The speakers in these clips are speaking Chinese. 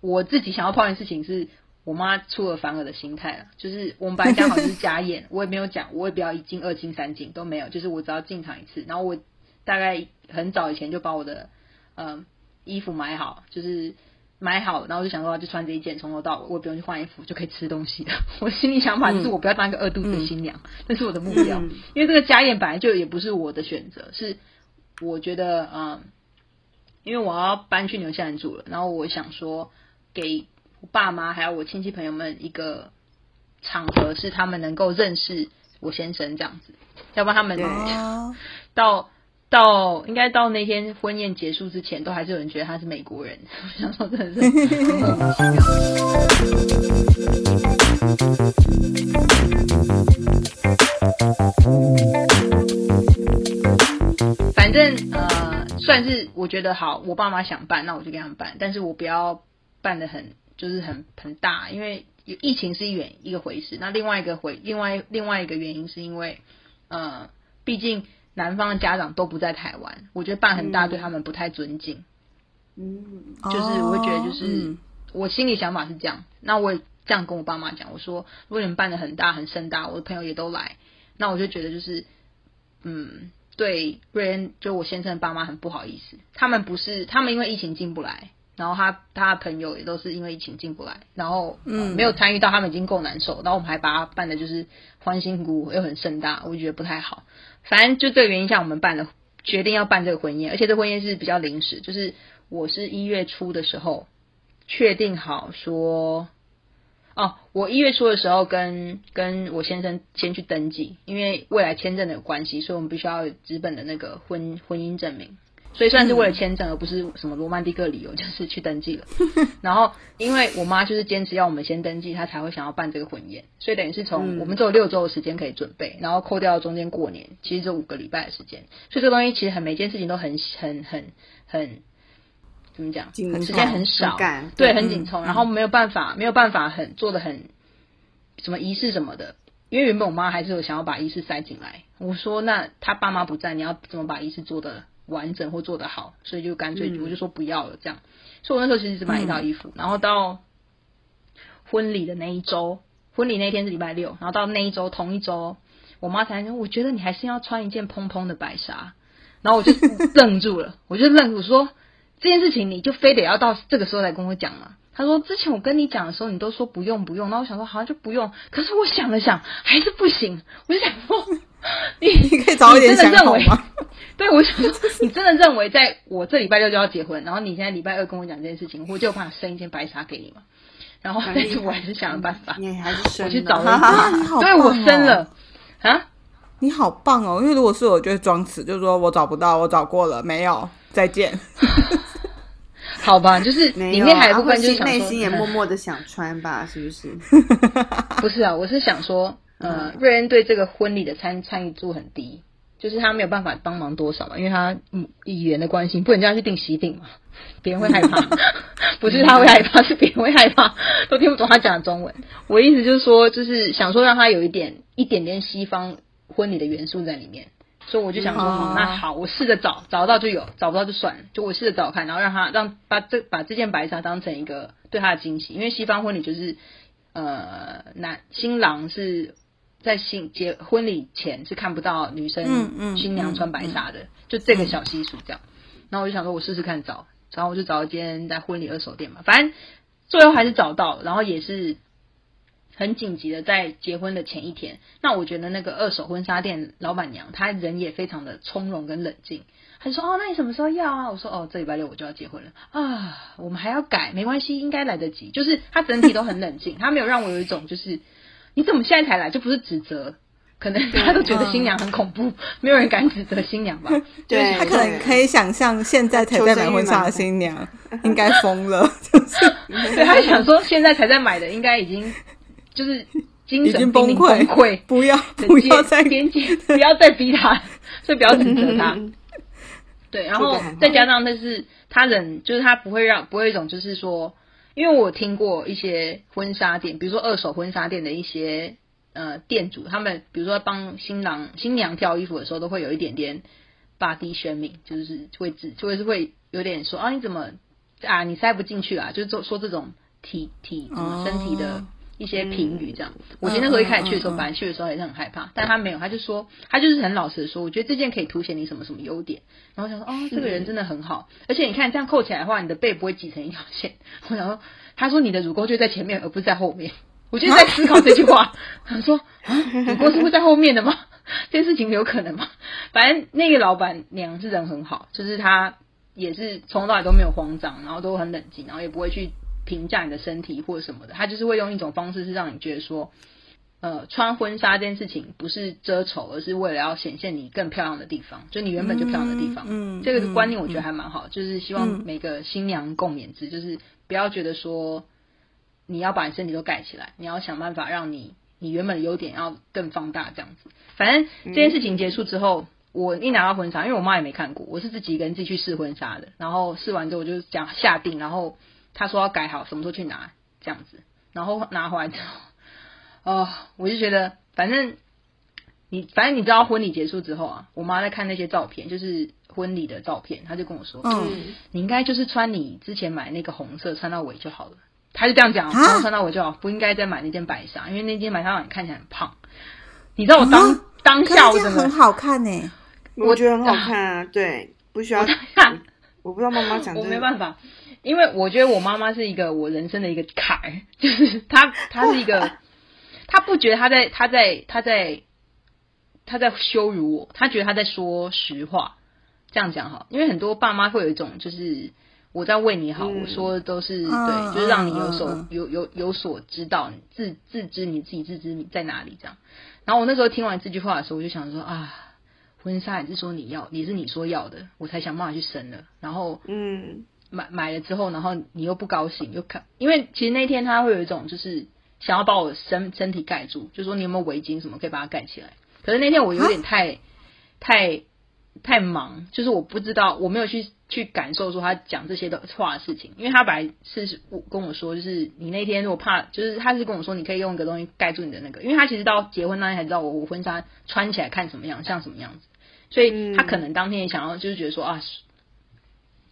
我自己想要抱怨事情是我妈出尔反尔的心态了，就是我们本来讲好就是家宴，我也没有讲，我也不要一进二进三进都没有，就是我只要进场一次，然后我大概很早以前就把我的呃衣服买好，就是买好，然后就想说就穿这一件从头到尾，我也不用去换衣服就可以吃东西了。我心里想法就是我不要当一个饿肚子的新娘，这是我的目标，因为这个家宴本来就也不是我的选择，是我觉得嗯。因为我要搬去纽西兰住了，然后我想说，给我爸妈还有我亲戚朋友们一个场合，是他们能够认识我先生这样子，要不然他们 到到应该到那天婚宴结束之前，都还是有人觉得他是美国人。我想说，真的是莫名其妙。反正呃。算是我觉得好，我爸妈想办，那我就给他们办，但是我不要办的很就是很很大，因为疫情是一远一个回事。那另外一个回另外另外一个原因是因为，呃，毕竟男方的家长都不在台湾，我觉得办很大对他们不太尊敬。嗯，就是我会觉得就是我心里想法是这样，那我也这样跟我爸妈讲，我说如果你们办的很大很盛大，我的朋友也都来，那我就觉得就是嗯。对瑞恩，就我先生的爸妈很不好意思。他们不是，他们因为疫情进不来，然后他他的朋友也都是因为疫情进不来，然后嗯没有参与到，他们已经够难受。然后我们还把它办的就是欢欣鼓舞又很盛大，我觉得不太好。反正就这个原因下，我们办了，决定要办这个婚宴，而且这婚宴是比较临时，就是我是一月初的时候确定好说。哦，我一月初的时候跟跟我先生先去登记，因为未来签证的关系，所以我们必须要纸本的那个婚婚姻证明，所以算是为了签证，而不是什么罗曼蒂克理由，就是去登记了。然后，因为我妈就是坚持要我们先登记，她才会想要办这个婚宴，所以等于是从我们只有六周的时间可以准备，然后扣掉中间过年，其实就五个礼拜的时间，所以这个东西其实很每件事情都很很很很。怎么讲？时间很少，对，很紧凑，然后没有办法，没有办法很做的很什么仪式什么的。因为原本我妈还是有想要把仪式塞进来，我说那他爸妈不在，你要怎么把仪式做的完整或做得好？所以就干脆我就说不要了，这样。所以我那时候其实只买一套衣服，然后到婚礼的那一周，婚礼那天是礼拜六，然后到那一周同一周，我妈才说，我觉得你还是要穿一件蓬蓬的白纱，然后我就愣住了，我就愣住说。这件事情你就非得要到这个时候来跟我讲吗？他说之前我跟你讲的时候，你都说不用不用，那我想说好像就不用。可是我想了想，还是不行。我就想说，你你可以早一点想好吗？对，我想说，你真的认为在我这礼拜六就要结婚，然后你现在礼拜二跟我讲这件事情，我就有办法生一件白纱给你嘛？然后但是我还是想了办法，你还是生，我去找了一 对，我生了啊，你好棒哦！因为如果是我，就会装死，就是说我找不到，我找过了，没有，再见。好吧，就是里面还有部分就是内心也默默的想穿吧，是不是？不是啊，我是想说，呃，瑞恩对这个婚礼的参参与度很低，就是他没有办法帮忙多少嘛，因为他嗯语言的关系，不能叫他去订喜订嘛，别人会害怕。不是他会害怕，是别人会害怕，都听不懂他讲的中文。我意思就是说，就是想说让他有一点一点点西方婚礼的元素在里面。所以我就想说，好，那好，我试着找，找到就有，找不到就算了。就我试着找看，然后让他让把这把这件白纱当成一个对他的惊喜，因为西方婚礼就是呃男新郎是在新结婚礼前是看不到女生新娘穿白纱的，就这个小习俗这样。然后我就想说，我试试看找，然后我就找一间在婚礼二手店嘛，反正最后还是找到，然后也是。很紧急的，在结婚的前一天，那我觉得那个二手婚纱店老板娘，她人也非常的从容跟冷静。她说：“哦，那你什么时候要啊？”我说：“哦，这礼拜六我就要结婚了啊，我们还要改，没关系，应该来得及。”就是她整体都很冷静，她没有让我有一种就是你怎么现在才来，就不是指责，可能大家都觉得新娘很恐怖，没有人敢指责新娘吧？对他可能可以想象，现在才在买婚纱的新娘应该疯了，就是 对她想说，现在才在买的应该已经。就是精神崩溃，不要不要再边界，不要再逼他，所以不要指责他。对，然后再加上，但是他人就是他不会让不会一种就是说，因为我听过一些婚纱店，比如说二手婚纱店的一些呃店主，他们比如说帮新郎新娘挑衣服的时候，都会有一点点 body shaming，就是会指就会是会有点说啊你怎么啊，你塞不进去啊，就是说说这种体体什么身体的一些评语这样。我觉得那时候一开始去的时候，本来去的时候也是很害怕，但他没有，他就说他就是很老实的说，我觉得这件可以凸显你什么什么优点。然后我想说，哦，这个人真的很好，而且你看这样扣起来的话，你的背不会挤成一条线。我想说，他说你的乳沟就在前面，而不是在后面。我就在思考这句话，想说啊，乳沟是会在后面的吗？这件事情有可能吗？反正那个老板娘是人很好，就是她也是从头到尾都没有慌张，然后都很冷静，然后也不会去评价你的身体或者什么的，他就是会用一种方式是让你觉得说，呃，穿婚纱这件事情不是遮丑，而是为了要显现你更漂亮的地方，就你原本就漂亮的地方。嗯嗯这个观念我觉得还蛮好，就是希望嗯每个新娘共勉之，就是不要觉得说你要把你身体都盖起来，你要想办法让你你原本的优点要更放大，这样子。反正这件事情结束之后，我一拿到婚纱，因为我妈也没看过，我是自己一个人自己去试婚纱的。然后试完之后，我就讲下定，然后她说要改好，什么时候去拿这样子。然后拿回来之后，哦，我就觉得反正你反正你知道婚礼结束之后啊，我妈在看那些照片，就是婚礼的照片，她就跟我说，嗯，你应该就是穿你之前买那个红色穿到尾就好了。他就这样讲，啊然后穿到尾就好，不应该再买那件白纱，因为那件白纱让你看起来很胖。你知道我当、啊当下我整个是这样很好看呢。我觉得很好看啊，对，不需要我。不知道妈妈讲我这个，没办法，因为我觉得我妈妈是一个我人生的一个坎儿，就是她她是一个，她不觉得她在她在她在她在羞辱我，她觉得她在说实话。这样讲哈，因为很多爸妈会有一种就是我在为你好，嗯我说的都是、嗯对，就是让你有所、有有有所知道，你自自知你自己自知你在哪里这样。然后我那时候听完这句话的时候，我就想说啊，婚纱也是说你要，也是你说要的，我才想办法去生的。然后嗯。买买了之后，然后你又不高兴，又看，因为其实那天他会有一种就是想要把我身身体盖住，就说你有没有围巾什么可以把它盖起来。可是那天我有点太太太忙，就是我不知道，我没有去去感受说他讲这些的话的事情，因为他本来是我跟我说，就是你那天如果怕，就是他是跟我说你可以用一个东西盖住你的那个，因为他其实到结婚那天才知道我我婚纱穿起来看什么样，像什么样子，所以他可能当天也想要就是觉得说啊，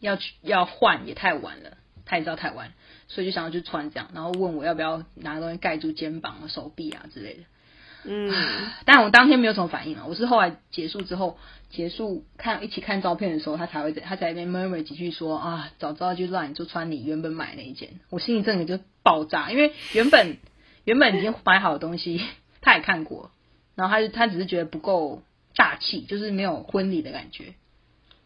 要去要换也太晚了，他也知道太晚，所以就想要去穿这样，然后问我要不要拿东西盖住肩膀啊、手臂啊之类的。嗯，但我当天没有什么反应啊，我是后来结束之后，结束看一起看照片的时候，他才会在他才在那边 murmur 几句说啊，早知道就让你就穿你原本买那一件，我心里真的就爆炸，因为原本原本已经买好的东西 他也看过，然后他就他只是觉得不够大气，就是没有婚礼的感觉，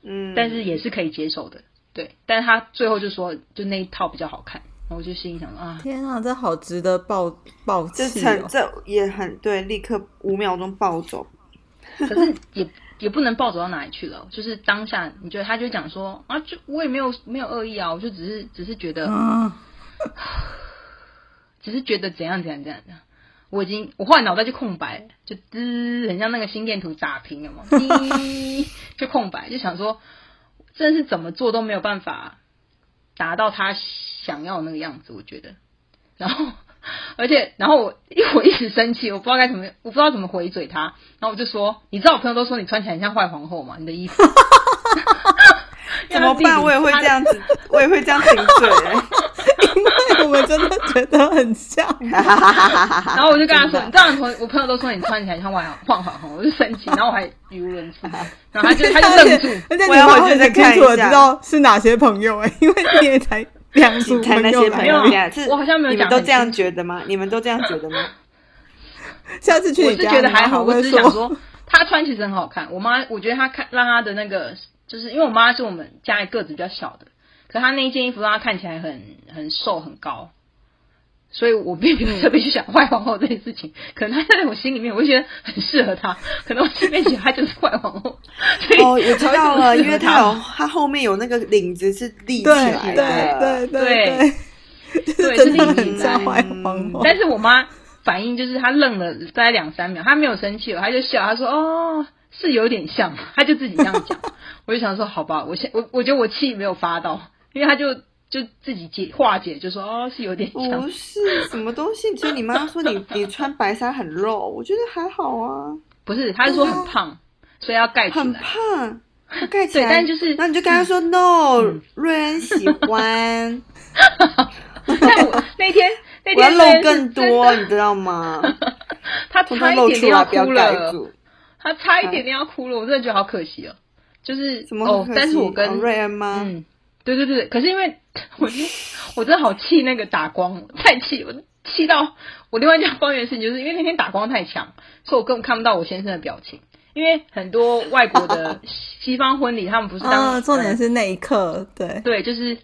嗯，但是也是可以接受的，对，但是他最后就说就那一套比较好看，然后我就心里想说啊，天啊，这好值得爆爆这气哦！成这也很对，立刻五秒钟暴走。可是也也不能暴走到哪里去了，就是当下你觉得他就讲说啊，就我也没有没有恶意啊，我就只是只是觉得，嗯，只是觉得怎样怎样怎样怎样。我已经，我后来脑袋就空白，就滋，很像那个心电图打平了嘛，滴就空白，就想说，真的是怎么做都没有办法达到他想要的那个样子，我觉得。然后，而且，然后我因为我一直生气，我不知道该怎么，我不知道怎么回嘴他，然后我就说，你知道我朋友都说你穿起来很像坏皇后嘛？你的衣服 怎么办？我也会这。样子，我也会这样顶嘴、欸。我们真的觉得很像。然后我就跟他说，你这样朋我朋友都说你穿起来像坏坏皇后，我就生气，然后我还语无伦次，然后他就他就愣住，而且你我要会很回去再清楚的看一下知道是哪些朋友哎、因为你也才两组朋友来我好像没有讲你们都这样觉得吗？你们都这样觉得吗？下次去你家，觉得还好，我只是想说他穿其实很好看。我妈我觉得她看让她的那个，就是因为我妈是我们家里个子比较小的，可他那一件衣服让他看起来很很瘦很高，所以我并没有特别去想坏皇后这件事情。可能他在我心里面，我就觉得很适合他，可能我心里面觉得她就是坏皇后。所以哦，我知道了，因为她它有他后面有那个领子是立起来的，对对对对，是对真的是领子很像坏皇后。但是我妈反应就是她愣了大概两三秒，她没有生气了，她就笑，她说：“哦，是有点像。”她就自己这样讲。我就想说，好吧，我现我我觉得我气没有发到，因为他就就自己解化解，就说：“哦，是有点像。不是什么东西。所以你妈说你 你穿白纱很肉，我觉得还好啊，”不是，他是说很胖，所以要盖起来很来。胖。盖起来，但就是那你就跟他说 “no”，瑞恩喜欢。但我那天那天露更多，你知道吗？他差一点点要哭了，他差一点点要哭了，我真的觉得好可惜哦。就是什么哦，但是我跟瑞恩吗？嗯，对对对，可是因为我我真的好气那个打光，太气我气到我另外一件抱怨的事情，就是因为那天打光太强，所以我根本看不到我先生的表情。因为很多外国的西方婚礼，他们不是当重点是那一刻，对对，就是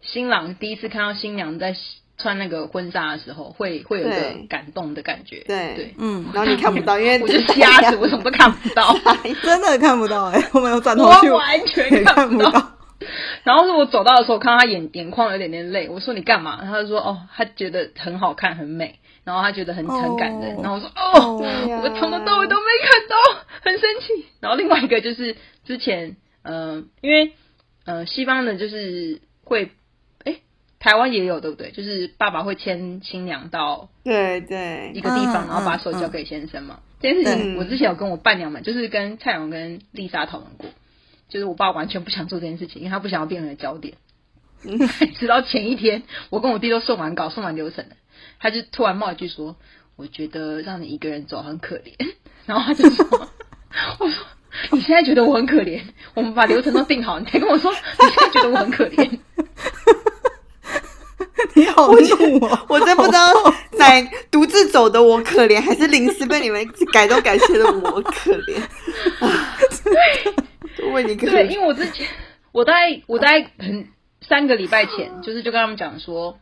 新郎第一次看到新娘在穿那个婚纱的时候，会会有一个感动的感觉。对对，嗯，然后你看不到，因为我是瞎子，我什么都看不到，真的看不到哎，我没有转头去，完全看不到。然后是我走到的时候，看到他眼眼眶有点点泪，我说你干嘛？他就说哦，他觉得很好看，很美。然后他觉得很很感人，然后我说哦，我从头到尾都没看到，很生气。然后另外一个就是之前，嗯，因为呃西方的就是会，哎，台湾也有对不对？就是爸爸会牵新娘到对对一个地方，然后把手交给先生嘛。这件事情我之前有跟我伴娘们，就是跟蔡勇跟丽莎讨论过，就是我爸完全不想做这件事情，因为他不想要变成焦点。直到前一天，我跟我弟都送完稿、送完流程了。他就突然冒一句说：“我觉得让你一个人走很可怜。”然后他就说：“我说你现在觉得我很可怜？我们把流程都定好，你才跟我说你现在觉得我很可怜？” 你好怒哦！我真不知道哪独自走的我可怜，还是临时被你们 改都改西的我可怜。对，为你可怜。因为我之前我在我在很三个礼拜前，就是就跟他们讲说。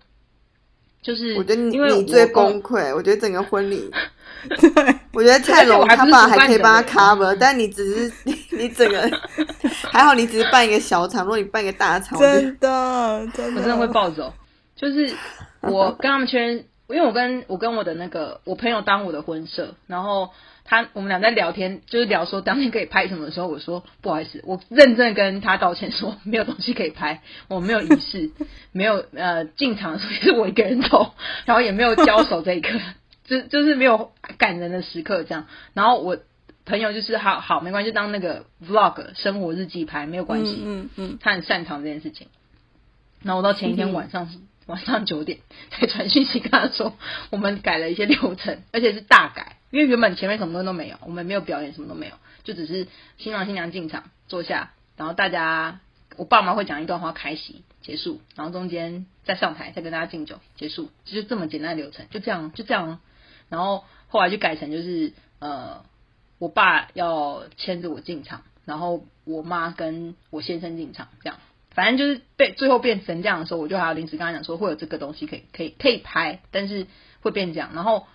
就是我觉得你你最崩溃，我觉得整个婚礼，对，我觉得蔡龙他爸还可以帮他 cover，但你只是你整个还好，你只是办一个小场，如果你办一个大场，真的真的我真的会暴走。就是我跟他们确认，因为我跟我跟我的那个我朋友当我的婚摄，然后。他我们俩在聊天，就是聊说当天可以拍什么的时候，我说不好意思，我认真跟他道歉说没有东西可以拍，我没有仪式，没有呃进场的时候也是我一个人走，然后也没有交手这一刻，就就是没有感人的时刻这样。然后我朋友就是好好没关系，就当那个 vlog 生活日记拍没有关系，嗯嗯，他很擅长这件事情。然后我到前一天晚上晚上九点才传讯息跟他说，我们改了一些流程，而且是大改。因为原本前面什么东西都没有，我们没有表演，什么都没有，就只是新郎新娘进场坐下，然后大家我爸妈会讲一段话开席结束，然后中间再上台再跟大家敬酒结束，就这么简单的流程，就这样就这样。然后后来就改成就是呃，我爸要牵着我进场，然后我妈跟我先生进场，这样反正就是被最后变成这样的时候，我就还要临时跟他讲说会有这个东西可以可以可以拍，但是会变这样，然后。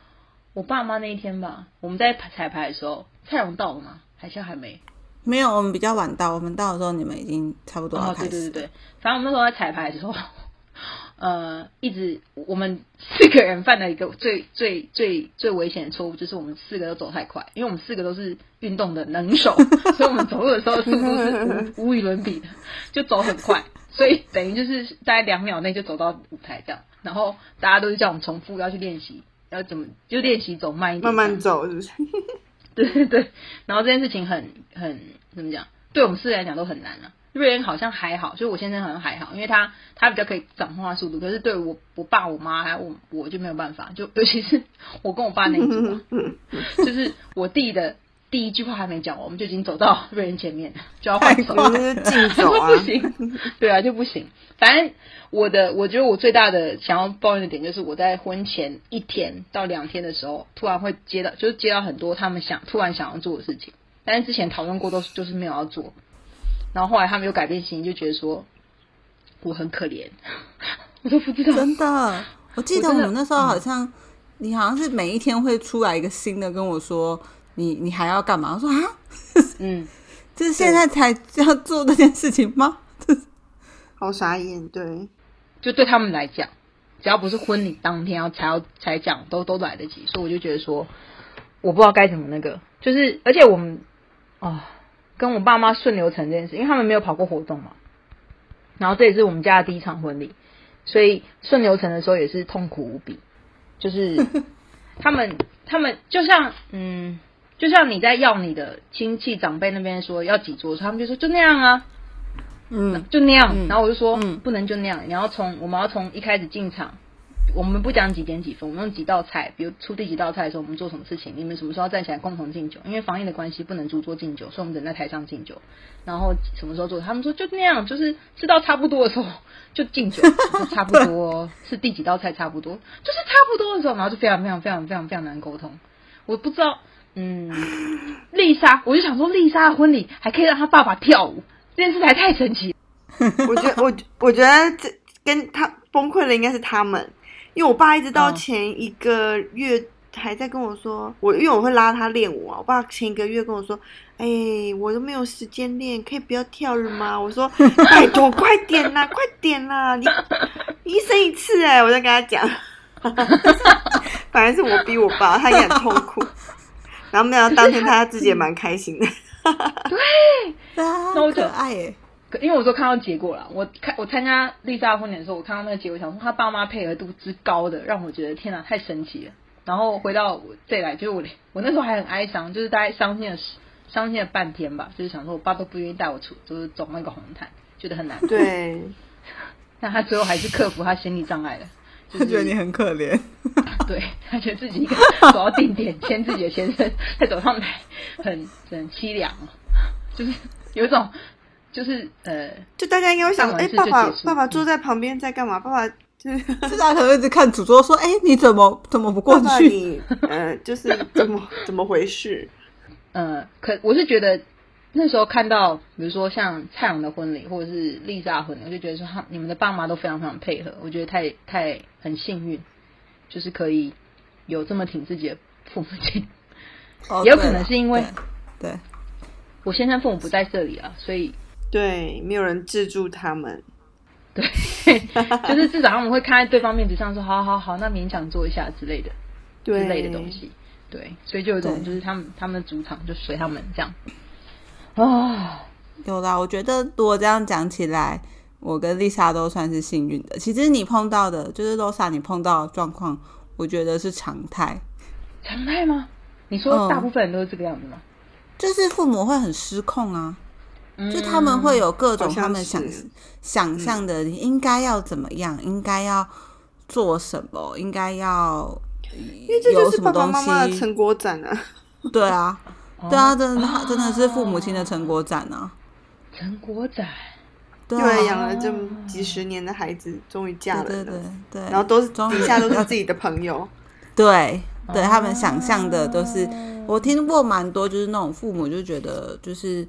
我爸妈那一天吧，我们在彩排的时候，蔡荣到了吗？还是还没？没有，我们比较晚到。我们到的时候，你们已经差不多要开始。对对对对，反正我们那时候在彩排的时候，呃，一直我们四个人犯了一个最最最最危险的错误，就是我们四个都走太快，因为我们四个都是运动的能手，所以我们走路的时候速度是无无与伦比的，就走很快，所以等于就是在两秒内就走到舞台这样。然后大家都是叫我们重复要去练习。要怎么就练习走慢一点，慢慢走是不是？对对对。然后这件事情很很怎么讲？对我们四人来讲都很难啊。瑞恩好像还好，所以我先生好像还好，因为他他比较可以掌控他速度。可是对我我爸我妈还有我我就没有办法，就尤其是 我跟我爸那一组，就是我弟的。第一句话还没讲完，我们就已经走到瑞恩前面，就要换手，竞走啊，不行，对啊，就不行。反正我的，我觉得我最大的想要抱怨的点，就是我在婚前一天到两天的时候，突然会接到，就是接到很多他们想突然想要做的事情，但是之前讨论过都就是没有要做，然后后来他们又改变心意，就觉得说我很可怜，我都不知道。真的，我记得我们那时候好像，你好像是每一天会出来一个新的跟我说。你你还要干嘛？我说啊，嗯，就是现在才要做这件事情吗？好傻眼，对，就对他们来讲，只要不是婚礼当天要才要才讲，都都来得及。所以我就觉得说，我不知道该怎么那个，就是而且我们哦，跟我爸妈顺流程这件事，因为他们没有跑过活动嘛，然后这也是我们家的第一场婚礼，所以顺流程的时候也是痛苦无比，就是 他们他们就像嗯。就像你在要你的亲戚长辈那边说要几桌，他们就说就那样啊，嗯，就那样。然后我就说，嗯，不能就那样，你要从我们要从一开始进场。我们不讲几点几分，我们用几道菜，比如出第几道菜的时候，我们做什么事情？你们什么时候要站起来共同敬酒？因为防疫的关系，不能主桌敬酒，所以我们只能在台上敬酒。然后什么时候做？他们说就那样，就是吃到差不多的时候就敬酒，差不多是第几道菜差不多，就是差不多的时候，然后就非常非常非常非常非常难沟通。我不知道，嗯，丽莎，我就想说，丽莎的婚礼还可以让她爸爸跳舞，这件事才太神奇。我觉得，我我觉得这跟他崩溃的应该是他们。因为我爸一直到前一个月还在跟我说，我因为我会拉他练舞啊。我爸前一个月跟我说：“哎，我都没有时间练，可以不要跳了吗？” 我说：“拜托，快点啦，快点啦！你一生一次哎！”我在跟他讲，反正是我逼我爸，他也很痛苦。然后没想到当天他自己也蛮开心的，对，好可爱哎。因为我都看到结果了，我看我参加丽莎婚礼的时候，我看到那个结果，想说他爸妈配合度之高的，让我觉得天哪，太神奇了。然后回到我这来，就是我我那时候还很哀伤，就是大概伤心了伤心了半天吧，就是想说我爸都不愿意带我出，就是走那个红毯，觉得很难。对。那他最后还是克服他心理障碍了。他觉得你很可怜。对他觉得自己一个走到定点牵自己的先生，再走上台，很很凄凉，就是有一种。就是呃，就大家应该会想，哎，爸爸爸爸坐在旁边在干嘛？爸爸就是大家可能一直看主桌说，哎，你怎么怎么不过去？你呃，就是怎么 怎么回事？呃，可我是觉得那时候看到，比如说像蔡阳的婚礼或者是丽莎婚礼，我就觉得说，哈，你们的爸妈都非常非常配合，我觉得太太很幸运，就是可以有这么挺自己的父母亲。也有可能是因为对我先生父母不在这里啊，所以。对，没有人制住他们。对，就是至少他们会看在对方面子上，说好好好，那勉强做一下之类的，之类的东西。对，所以就有种就是他们他们的主场就随他们这样。啊，有啦，我觉得如果这样讲起来，我跟丽莎都算是幸运的。其实你碰到的，就是露莎你碰到的状况，我觉得是常态。常态吗？你说大部分人都是这个样子吗？就是父母会很失控啊。就他们会有各种他们想想象的，应该要怎么样，应该要做什么，应该要，因为这就是爸爸妈妈的成果展啊。对啊，对啊，真的，真的是父母亲的成果展啊。成果展，对，养了这么几十年的孩子，终于嫁了，对对对，然后都是底下都是自己的朋友，对，对他们想象的都是，我听过蛮多，就是那种父母就觉得就是。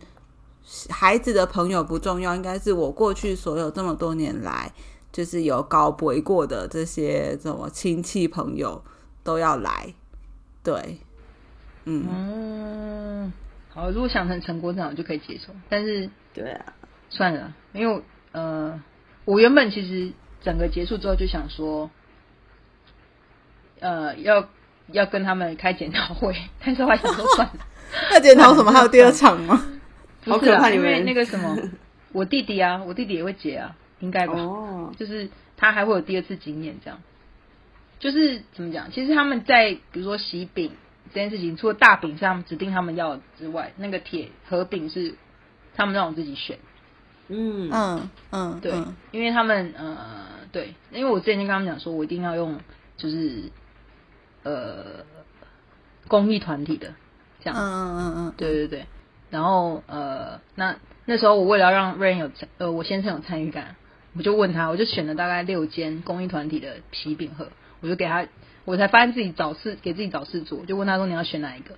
孩子的朋友不重要，应该是我过去所有这么多年来，就是有高博过的这些什么亲戚朋友都要来。对，嗯，好，如果想成成果这样就可以接受，但是对啊，算了，因为呃，我原本其实整个结束之后就想说，呃，要要跟他们开检讨会，但是我还想说算了，那检讨什么？还有第二场吗？不是啊，因为那个什么，我弟弟啊，我弟弟也会结啊，应该吧？哦，就是他还会有第二次经验，这样。就是怎么讲？其实他们在比如说洗饼这件事情，除了大饼是他们指定他们要之外，那个铁盒饼是他们让我自己选。嗯嗯嗯，对，因为他们呃，对，因为我之前就跟他们讲说，我一定要用就是呃公益团体的这样。嗯嗯嗯嗯，对对对。然后呃，那那时候我为了让 Rain 有呃我先生有参与感，我就问他，我就选了大概六间公益团体的皮饼盒，我就给他，我才发现自己找事给自己找事做，就问他说你要选哪一个？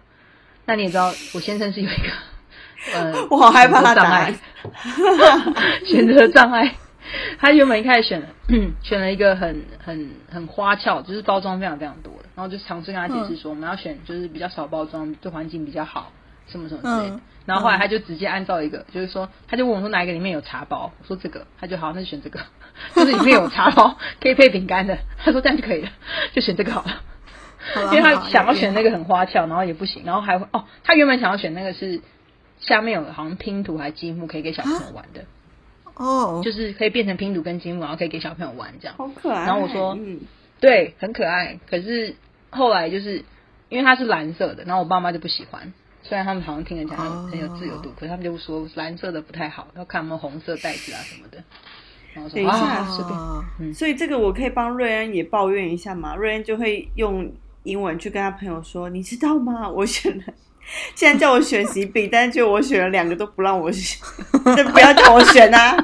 那你也知道我先生是有一个 呃，我好害怕他障碍，选择障碍。他原本一开始选了 选了一个很很很花俏，就是包装非常非常多的，然后就尝试跟他解释说我们要选就是比较少包装，对环境比较好。什么什么之类的，然后后来他就直接按照一个，就是说，他就问我说哪一个里面有茶包，我说这个，他就好，那就选这个，就是里面有茶包 可以配饼干的，他说这样就可以了，就选这个好了，因为他想要选那个很花俏，然后也不行，然后还会哦，他原本想要选那个是下面有好像拼图还是积木可以给小朋友玩的，哦，就是可以变成拼图跟积木，然后可以给小朋友玩这样，好可爱。然后我说，嗯，对，很可爱，可是后来就是因为它是蓝色的，然后我爸妈就不喜欢。虽然他们好像听人讲很有自由度，可是他们就说蓝色的不太好，要看有没有红色袋子啊什么的。等一下，随便。所以这个我可以帮瑞恩也抱怨一下嘛？瑞恩就会用英文去跟他朋友说：“你知道吗？我选了，现在叫我选喜饼，但是就我选了两个都不让我选，不要叫我选啊！”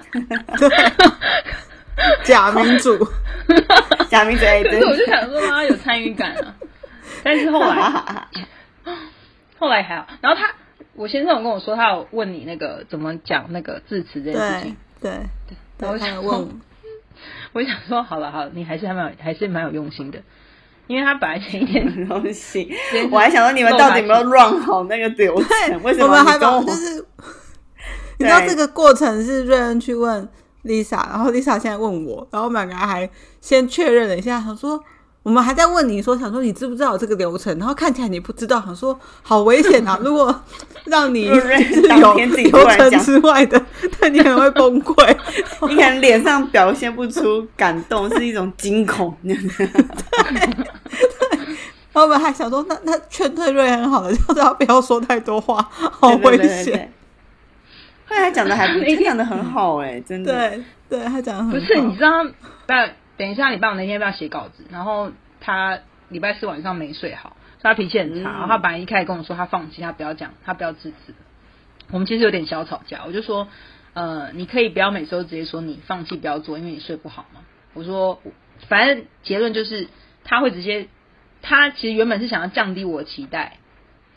假民主，假民主。可是我就想说他有参与感啊，但是后来，后来还好。然后他，我先生有跟我说，他有问你那个怎么讲那个字词这件事情，对对。然后想问，我想说，好了，好了，你还是还蛮有，还是蛮有用心的，因为他本来前一天 很用心，我还想说你们到底有没有 run 好那个流程？为什么还没？就是你知道这个过程是瑞恩去问 Lisa，然后 Lisa 现在问我，然后我们两个还先确认了一下，他说。我们还在问你说，想说你知不知道这个流程？然后看起来你不知道，想说好危险啊！如果让你 是有流程之外的，那你可能会崩溃。你可能脸上表现不出感动，是一种惊恐。对，然后我们还想说，那那劝退瑞很好的，就是要不要说太多话，好危险。后来讲的还不，讲的很好哎，真的。对，对他讲的很不是，你知道那。等一下，礼拜五那天要不要写稿子？然后他礼拜四晚上没睡好，他脾气很差。然后他本来一开始跟我说他放弃，他不要讲，他不要支持。我们其实有点小吵架，我就说，呃，你可以不要每次都直接说你放弃不要做，因为你睡不好嘛。我说，反正结论就是他会直接，他其实原本是想要降低我的期待，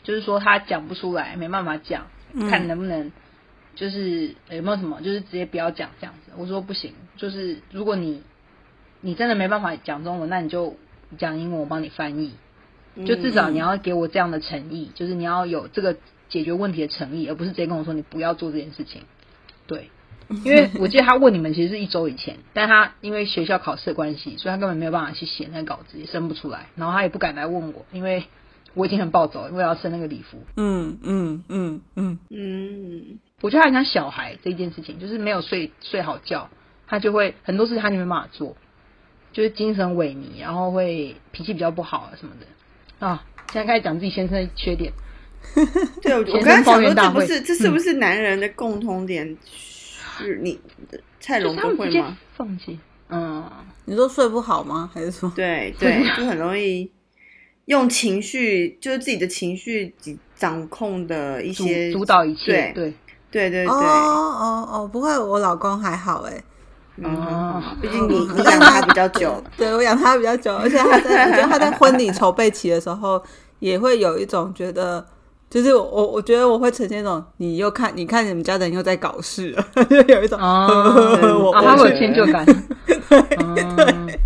就是说他讲不出来，没办法讲，看能不能就是有没有什么，就是直接不要讲这样子。我说不行，就是如果你。你真的没办法讲中文，那你就讲英文，我帮你翻译。就至少你要给我这样的诚意，就是你要有这个解决问题的诚意，而不是直接跟我说你不要做这件事情。对，因为我记得他问你们其实是一周以前，但他因为学校考试的关系，所以他根本没有办法去写那稿子，也生不出来。然后他也不敢来问我，因为我已经很暴走，因为要生那个礼服。嗯嗯嗯嗯嗯，我觉得他很像小孩这一件事情，就是没有睡睡好觉，他就会很多事情他就没办法做。就是精神萎靡，然后会脾气比较不好啊什么的啊。现在开始讲自己先生的缺点。对，我刚才想说，这不是这是不是男人的共同点？是你蔡龙不会吗？放弃。嗯，你说睡不好吗？还是说？对对，就很容易用情绪，就是自己的情绪掌控的一些主导一切。对对对对对。哦哦哦，不会，我老公还好哎。哦，毕竟你你养他比较久，对我养他比较久，而且他在我觉得他在婚礼筹备期的时候，也会有一种觉得，就是我我觉得我会呈现一种，你又看你看你们家的人又在搞事，就有一种哦，他会有迁就感，对，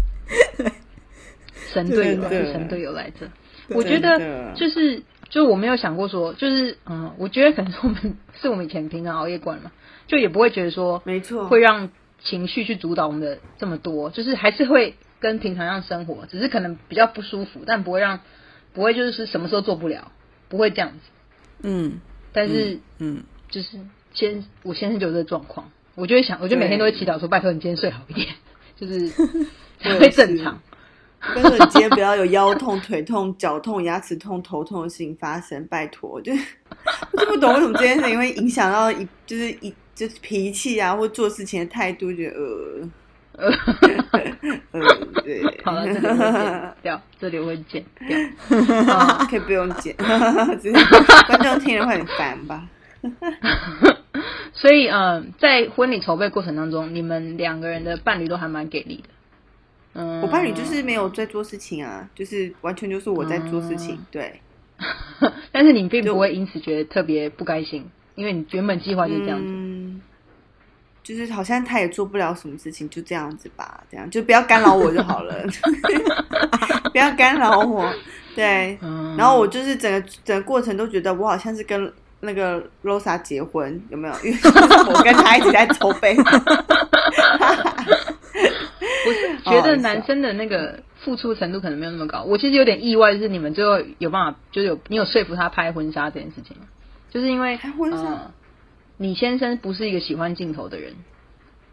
神队友，神队友来着。我觉得就是就我没有想过说，就是嗯，我觉得可能是我们是我们以前平常熬夜惯了嘛，就也不会觉得说，没错，会让。情绪去主导我们的这么多，就是还是会跟平常一样生活，只是可能比较不舒服，但不会让不会就是什么时候做不了，不会这样子。嗯，但是嗯，就是先我先生就有这个状况，我就会想，我就每天都会祈祷说，拜托你今天睡好一点，就是才 会正常。跟着你今天不要有腰痛、腿痛、脚痛、牙齿痛、头痛的事情发生，拜托。我就我就不懂为什么这件事情会影响到一就是一。就是脾气啊，或做事情的态度，觉得呃，呃，对，好了，这里会剪 掉，这里会剪掉，可以不用剪，观众听了会很烦吧？所以，嗯，在婚礼筹备过程当中，你们两个人的伴侣都还蛮给力的。嗯，我伴侣就是没有在做事情啊，就是完全就是我在做事情，对。但是你并不会因此觉得特别不开心。因为你原本计划就是这样子，就是好像他也做不了什么事情，就这样子吧，这样就不要干扰我就好了，不要干扰我。对，然后我就是整个整个过程都觉得我好像是跟那个 Rosa 结婚，有没有？因 为我跟他一起在筹备。我是觉得男生的那个付出程度可能没有那么高。我其实有点意外，就是你们最后有办法，就是有你有说服他拍婚纱这件事情吗？就是因为呃，你先生不是一个喜欢镜头的人，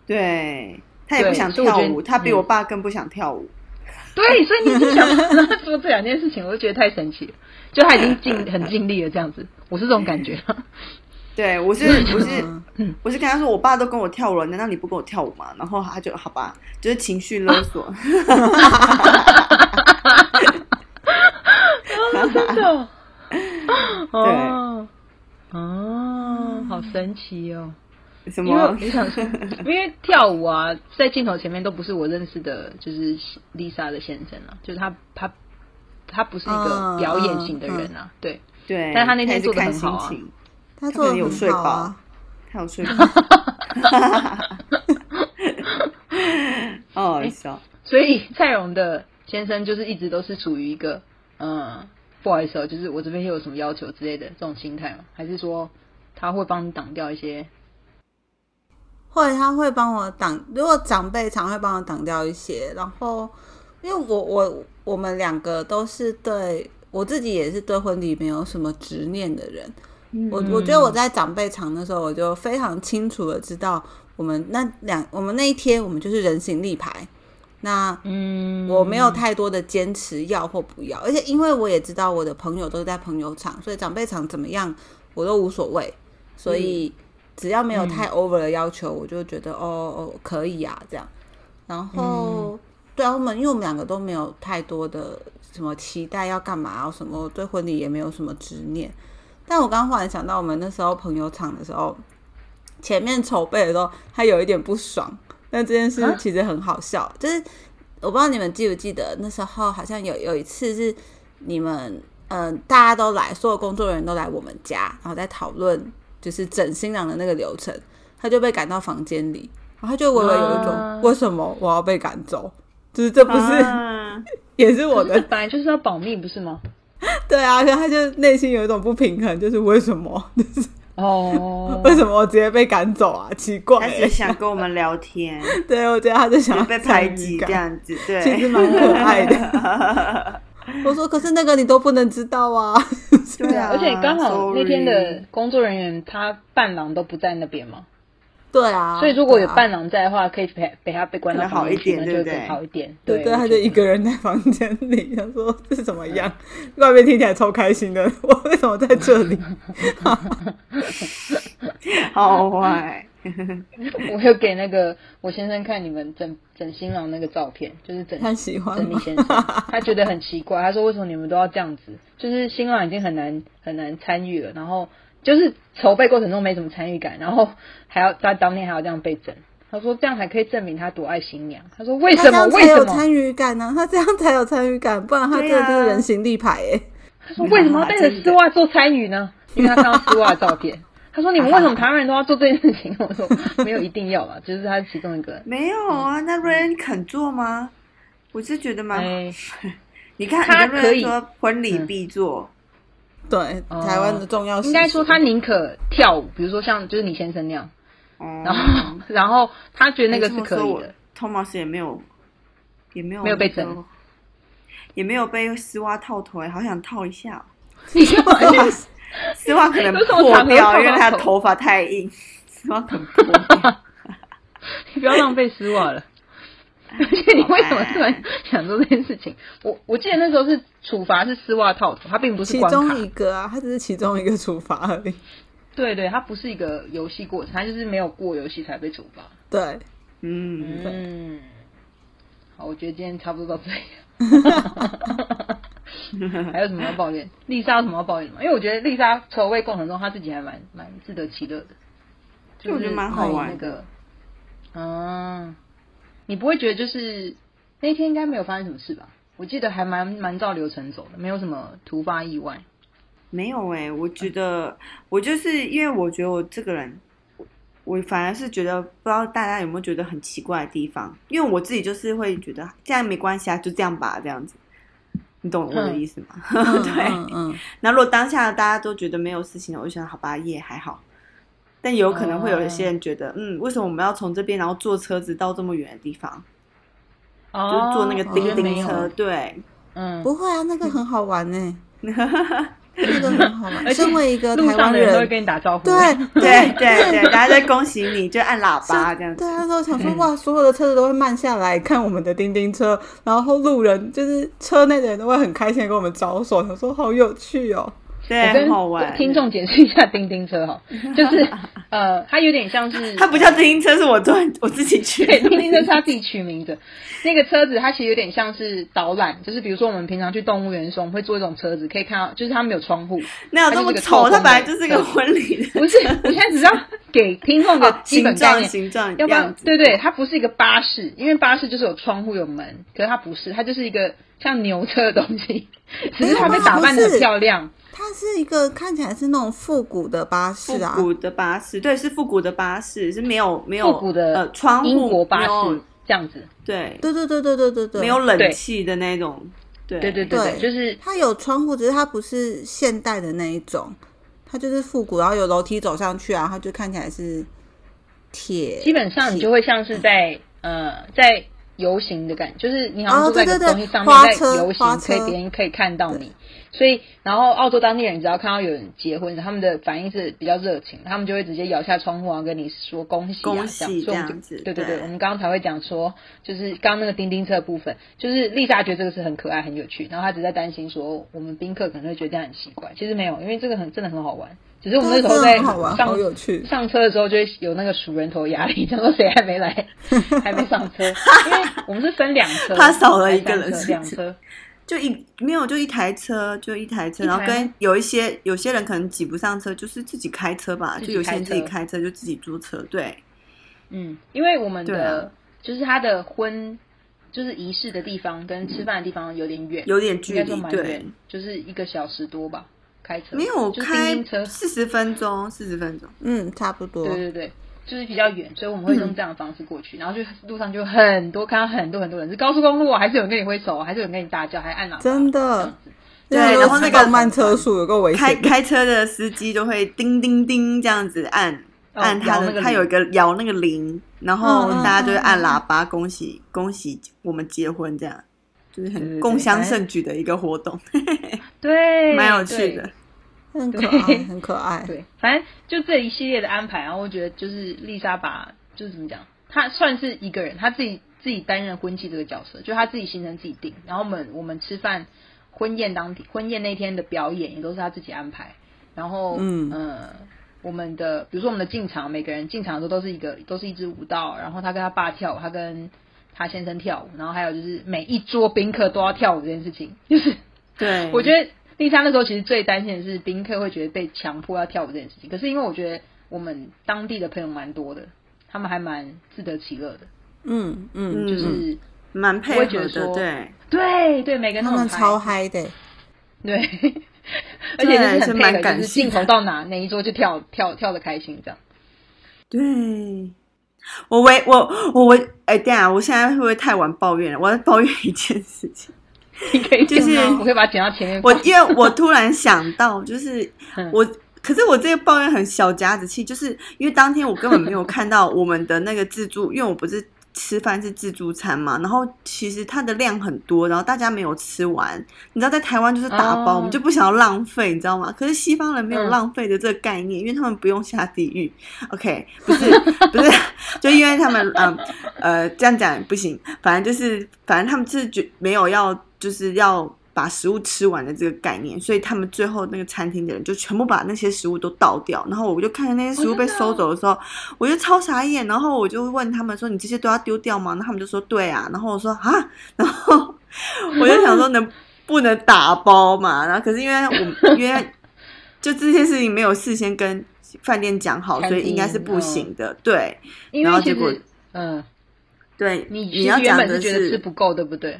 对他也不想跳舞，他比我爸更不想跳舞。对，所以你你想 做这两件事情，我就觉得太神奇了。就他已经尽很尽力了，这样子，我是这种感觉。对，我是我是 我是跟他说，我爸都跟我跳舞了，难道你不跟我跳舞吗？然后他就好吧，就是情绪勒索。真的。哦哦，好神奇哦。什么？你想说，因为跳舞啊，在镜头前面都不是我认识的，就是 Lisa 的先生啊，就是他他他不是一个表演型的人啊，对对，但他那天做的很好啊，他做的有睡饱，他有睡饱，哦，笑。所以蔡荣的先生就是一直都是属于一个，嗯，不好意思哦，就是我这边又有什么要求之类的这种心态吗？还是说他会帮你挡掉一些？或者他会帮我挡，如果长辈常会帮我挡掉一些。然后，因为我我我们两个都是对我自己也是对婚礼没有什么执念的人。我我觉得我在长辈场的时候，我就非常清楚的知道，我们那两我们那一天我们就是人形立牌。那嗯，我没有太多的坚持要或不要，而且因为我也知道我的朋友都是在朋友场，所以长辈场怎么样我都无所谓，所以。只要没有太 over 的要求，我就觉得哦哦可以啊这样。然后对啊，我们因为我们两个都没有太多的什么期待要干嘛，什么对婚礼也没有什么执念。但我刚刚忽然想到，我们那时候朋友场的时候，前面筹备的时候，他有一点不爽。但这件事其实很好笑，就是我不知道你们记不记得，那时候好像有有一次是你们嗯大家都来，所有工作人员都来我们家，然后在讨论。就是整新郎的那个流程，他就被赶到房间里，然后他就微微有一种为什么我要被赶走？就是这不是 也是我的，本来就是要保密，不是吗？对啊，他就内心有一种不平衡，就是为什么？哦，为什么我直接被赶走啊？奇怪，他是想跟我们聊天，对我觉得他就想被排挤这样子，对，其实蛮可爱的。我说，可是那个你都不能知道啊。对啊，而且刚好那天的工作人员他伴郎都不在那边嘛。对啊，所以如果有伴郎在的话，可以陪陪他被关到好一点，对不对？好一点，对对，他就一个人在房间里，他说是怎么样？外面听起来超开心的，我为什么在这里？好坏。我有给那个我先生看你们整整新郎那个照片，就是整他喜欢整理先生，他觉得很奇怪，他说为什么你们都要这样子？就是新郎已经很难很难参与了，然后就是筹备过程中没什么参与感，然后还要在当天还要这样被整。他说这样还可以证明他多爱新娘。他说为什么？为什么参与感呢？他这样才有参与感，不然他这个就是人形立牌哎。他说为什么要带着丝袜做参与呢？因为他看到丝袜照片。他说：“你们为什么台湾人都要做这件事情？”我说：“没有一定要吧，就是他其中一个。”没有啊，那瑞恩肯做吗？我是觉得蛮……你看，他可以说婚礼必做。对，台湾的重要性应该说他宁可跳舞，比如说像就是你先生那样。哦。然后，然后他觉得那个是可以的。Thomas 也没有，也没有没有被整，也没有被丝袜套腿，好想套一下。你干嘛？丝袜可能破掉，因为他头发太硬，丝袜可能破掉。你不要浪费丝袜了。而 且你为什么突然想做这件事情？我我记得那时候是处罚是丝袜套头，它并不是其中一个啊，它只是其中一个处罚而已。对对，它不是一个游戏过程，它就是没有过游戏才被处罚。对，嗯嗯。好，我觉得今天差不多到这里。还有什么要抱怨？丽莎有什么要抱怨吗？因为我觉得丽莎筹备过程中，她自己还蛮蛮自得其乐的，就我觉得蛮好玩。那个，嗯，你不会觉得就是那天应该没有发生什么事吧？我记得还蛮蛮照流程走的，没有什么突发意外。没有哎，我觉得我就是因为我觉得我这个人，我反而是觉得不知道大家有没有觉得很奇怪的地方，因为我自己就是会觉得这样没关系啊，就这样吧，这样子。你懂我的意思吗？对，嗯，那如果当下大家都觉得没有事情，我就想好吧，也还好。但有可能会有一些人觉得，嗯，为什么我们要从这边然后坐车子到这么远的地方？哦，就坐那个叮叮车，对，嗯，不会啊，那个很好玩呢。那个很好玩。身为一个台湾人，都会跟你打招呼。对对对对，大家在恭喜你，就按喇叭这样。对，那时候想说哇，所有的车子都会慢下来看我们的叮叮车，然后路人就是车内的人都会很开心的跟我们招手，想说好有趣哦。对，很好玩。听众解释一下叮叮车哈，就是呃，它有点像是它不叫叮叮车，是我做我自己取。对，叮叮车是他自己取名的。那个车子它其实有点像是导览，就是比如说我们平常去动物园的时候，我们会坐一种车子，可以看到，就是它没有窗户，那有这么丑，它本来就是一个婚礼。不是，我现在只要给听众个 基本概念，形状，要不然对对，它不是一个巴士，因为巴士就是有窗户有门，可是它不是，它就是一个像牛车的东西，只是它被打扮的很漂亮。它是一个看起来是那种复古的巴士啊，复古的巴士，对，是复古的巴士，是没有没有复古的呃窗户，英国巴士这样子，对，对对对对对对对，没有冷气的那种，对。对对对，就是它有窗户，只是它不是现代的那一种，它就是复古，然后有楼梯走上去啊，然后就看起来是铁，基本上你就会像是在呃在游行的感觉，就是你好像坐在个东西上面在游行，可以别人可以看到你。所以，然后澳洲当地人只要看到有人结婚，他们的反应是比较热情，他们就会直接摇下窗户啊，跟你说恭喜恭喜这样子。对对对，我们刚刚才会讲说，就是刚刚那个叮叮车部分，就是丽莎觉得这个是很可爱、很有趣，然后她只在担心说我们宾客可能会觉得这样很奇怪，其实没有，因为这个很真的很好玩。只是我们那时候在上上车的时候就会有那个数人头压力，想说谁还没来，还没上车，因为我们是分两车，他少了一个人，两车。就一没有就一台车，就一台车，然后跟有一些有些人可能挤不上车，就是自己开车吧，就有些人自己开车就自己租车，对，嗯，因为我们的就是他的婚就是仪式的地方跟吃饭的地方有点远，有点距离，对，就是一个小时多吧，开车没有开车四十分钟，四十分钟，嗯，差不多，对对对。就是比较远，所以我们会用这样的方式过去，然后就路上就很多看到很多很多人，是高速公路还是有人跟你挥手，还是有人跟你大叫，还按喇叭，真的，对，然后那个慢车速有个危险，开开车的司机就会叮叮叮这样子按按他的，他有一个摇那个铃，然后大家就会按喇叭恭喜恭喜我们结婚，这样。就是很共襄盛举的一个活动，对，蛮有趣的。很可爱，很可爱。对，反正就这一系列的安排，然后我觉得就是丽莎把就是怎么讲，她算是一个人，她自己自己担任婚庆这个角色，就她自己行程自己定。然后我们我们吃饭婚宴当天婚宴那天的表演也都是她自己安排。然后嗯呃，我们的比如说我们的进场，每个人进场的时候都是一个都是一支舞蹈，然后她跟她爸跳舞，他跟她先生跳舞，然后还有就是每一桌宾客都要跳舞这件事情，就是对 我觉得。第三那时候其实最担心的是宾客会觉得被强迫要跳舞这件事情，可是因为我觉得我们当地的朋友蛮多的，他们还蛮自得其乐的。嗯嗯，就是蛮配合的，对对对，每个人都超嗨的，对，而且就是很配合，就是镜头到哪哪一桌就跳跳跳的开心这样。对，我唯我我我哎，对啊，我现在会不会太晚抱怨了？我要抱怨一件事情。就是我可以把它剪到前面。我因为我突然想到，就是我，可是我这个抱怨很小家子气，就是因为当天我根本没有看到我们的那个自助，因为我不是吃饭是自助餐嘛，然后其实它的量很多，然后大家没有吃完。你知道在台湾就是打包，我们就不想要浪费，你知道吗？可是西方人没有浪费的这个概念，因为他们不用下地狱。OK，不是 不是，就因为他们嗯呃这样讲不行，反正就是反正他们是觉没有要。就是要把食物吃完的这个概念，所以他们最后那个餐厅的人就全部把那些食物都倒掉。然后我就看见那些食物被收走的时候，我就超傻眼。然后我就问他们说：“你这些都要丢掉吗？”然后他们就说：“对啊。”然后我说：“啊。”然后 我就想说：“能不能打包嘛？”然后可是因为我因为就这些事情没有事先跟饭店讲好，所以应该是不行的。对，然后结果嗯，对你你要讲的是吃不够，对不对？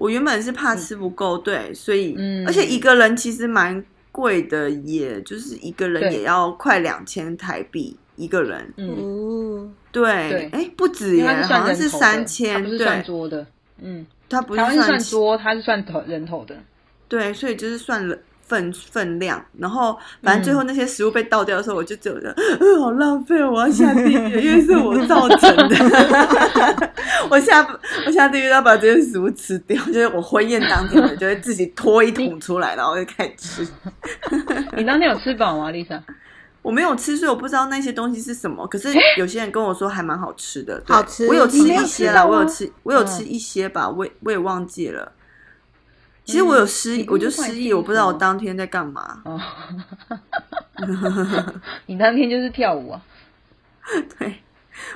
我原本是怕吃不够，对，所以，而且一个人其实蛮贵的，也就是一个人也要快两千台币一个人。嗯，对，哎，不止耶，好像是三千，不是算桌的。嗯，他不是算桌，他是算头人头的。对，所以就是算了分分量，然后反正最后那些食物被倒掉的时候，我就觉得，嗯，好浪费，我要下地狱，因为是我造成的。我下我下地狱要把这些食物吃掉，就是我婚宴当天，我就会自己拖一桶出来，然后就开始吃。你当天有吃饱吗，Lisa？我没有吃，所以我不知道那些东西是什么。可是有些人跟我说还蛮好吃的，好吃。我有吃一些啦，我有吃，我有吃一些吧，我我也忘记了。其实我有失，我就失忆，我不知道我当天在干嘛。你当天就是跳舞啊？对，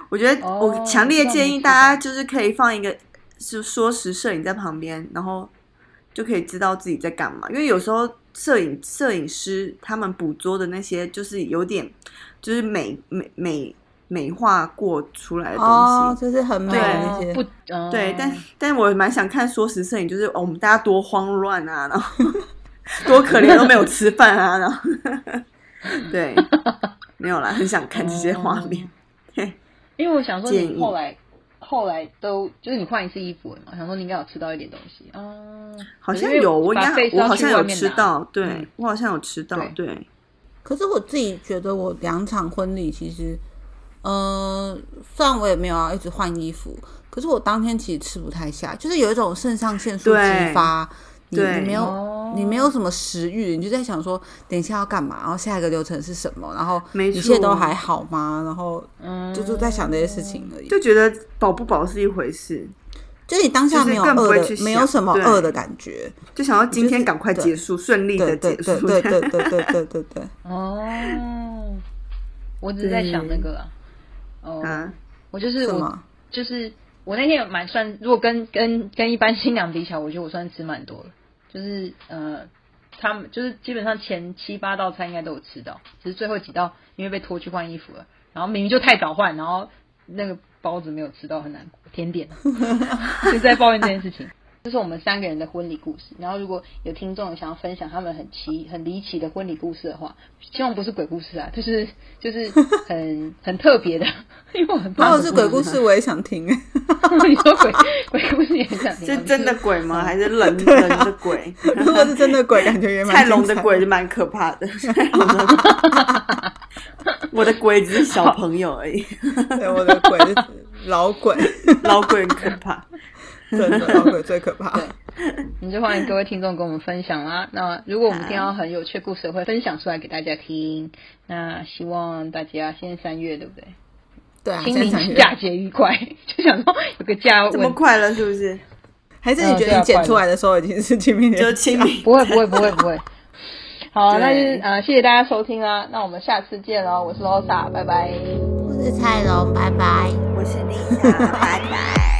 我觉得我强烈建议大家就是可以放一个就说时摄影在旁边，然后就可以知道自己在干嘛。因为有时候摄影摄影师他们捕捉的那些就是有点就是美美美。美化过出来的东西，就是很美那些。不，对，但但我蛮想看说实摄影，就是我们大家多慌乱啊，然后 多可怜都没有吃饭啊，然后 对，没有啦，很想看这些画面。因为我想说，你后来后来都就是你换一次衣服了嘛，想说你应该有吃到一点东西啊。好像有，我应该我好像有吃到，对我好像有吃到，对。可是我自己觉得，我两场婚礼其实。嗯，虽然我也没有要一直换衣服，可是我当天其实吃不太下，就是有一种肾上腺素激发，你你没有你没有什么食欲，你就在想说等一下要干嘛，然后下一个流程是什么，然后一切都还好吗？然后就就在想这些事情而已，就觉得饱不饱是一回事，就你当下没有饿的，没有什么饿的感觉，就想要今天赶快结束，顺利的结束，对对对对对对对对。哦，我只在想那个。哦，我就是我，就是我那天有蛮算，如果跟跟跟一般新娘比起来，我觉得我算吃蛮多了。就是呃，他们就是基本上前七八道菜应该都有吃到，只是最后几道因为被拖去换衣服了，然后明明就太早换，然后那个包子没有吃到，很难过。甜点 就在抱怨这件事情。这是我们三个人的婚礼故事。然后，如果有听众想要分享他们很奇、很离奇的婚礼故事的话，希望不是鬼故事啊，就是就是很很特别的。因为我很怕，如果是鬼故事，我也想听。你说鬼鬼故事也想听？是真的鬼吗？还是人人的鬼？如果是真的鬼，感觉也蛮……太龙的鬼就蛮可怕的。我的鬼只是小朋友而已。对，我的鬼是老鬼，老鬼很可怕。真的老鬼最可怕。你就欢迎各位听众跟我们分享啦。那如果我们听到很有趣故事，会分享出来给大家听。那希望大家现在三月对不对？对啊，清明假节愉快。就想说有个假这 么快了，是不是？还是你觉得你剪出来的时候已经是清明？就清明，不会不会不会不会。好，那就呃谢谢大家收听啦。那我们下次见喽。我是 Losa，拜拜。我是蔡龙，拜拜。我是 Lisa，拜拜。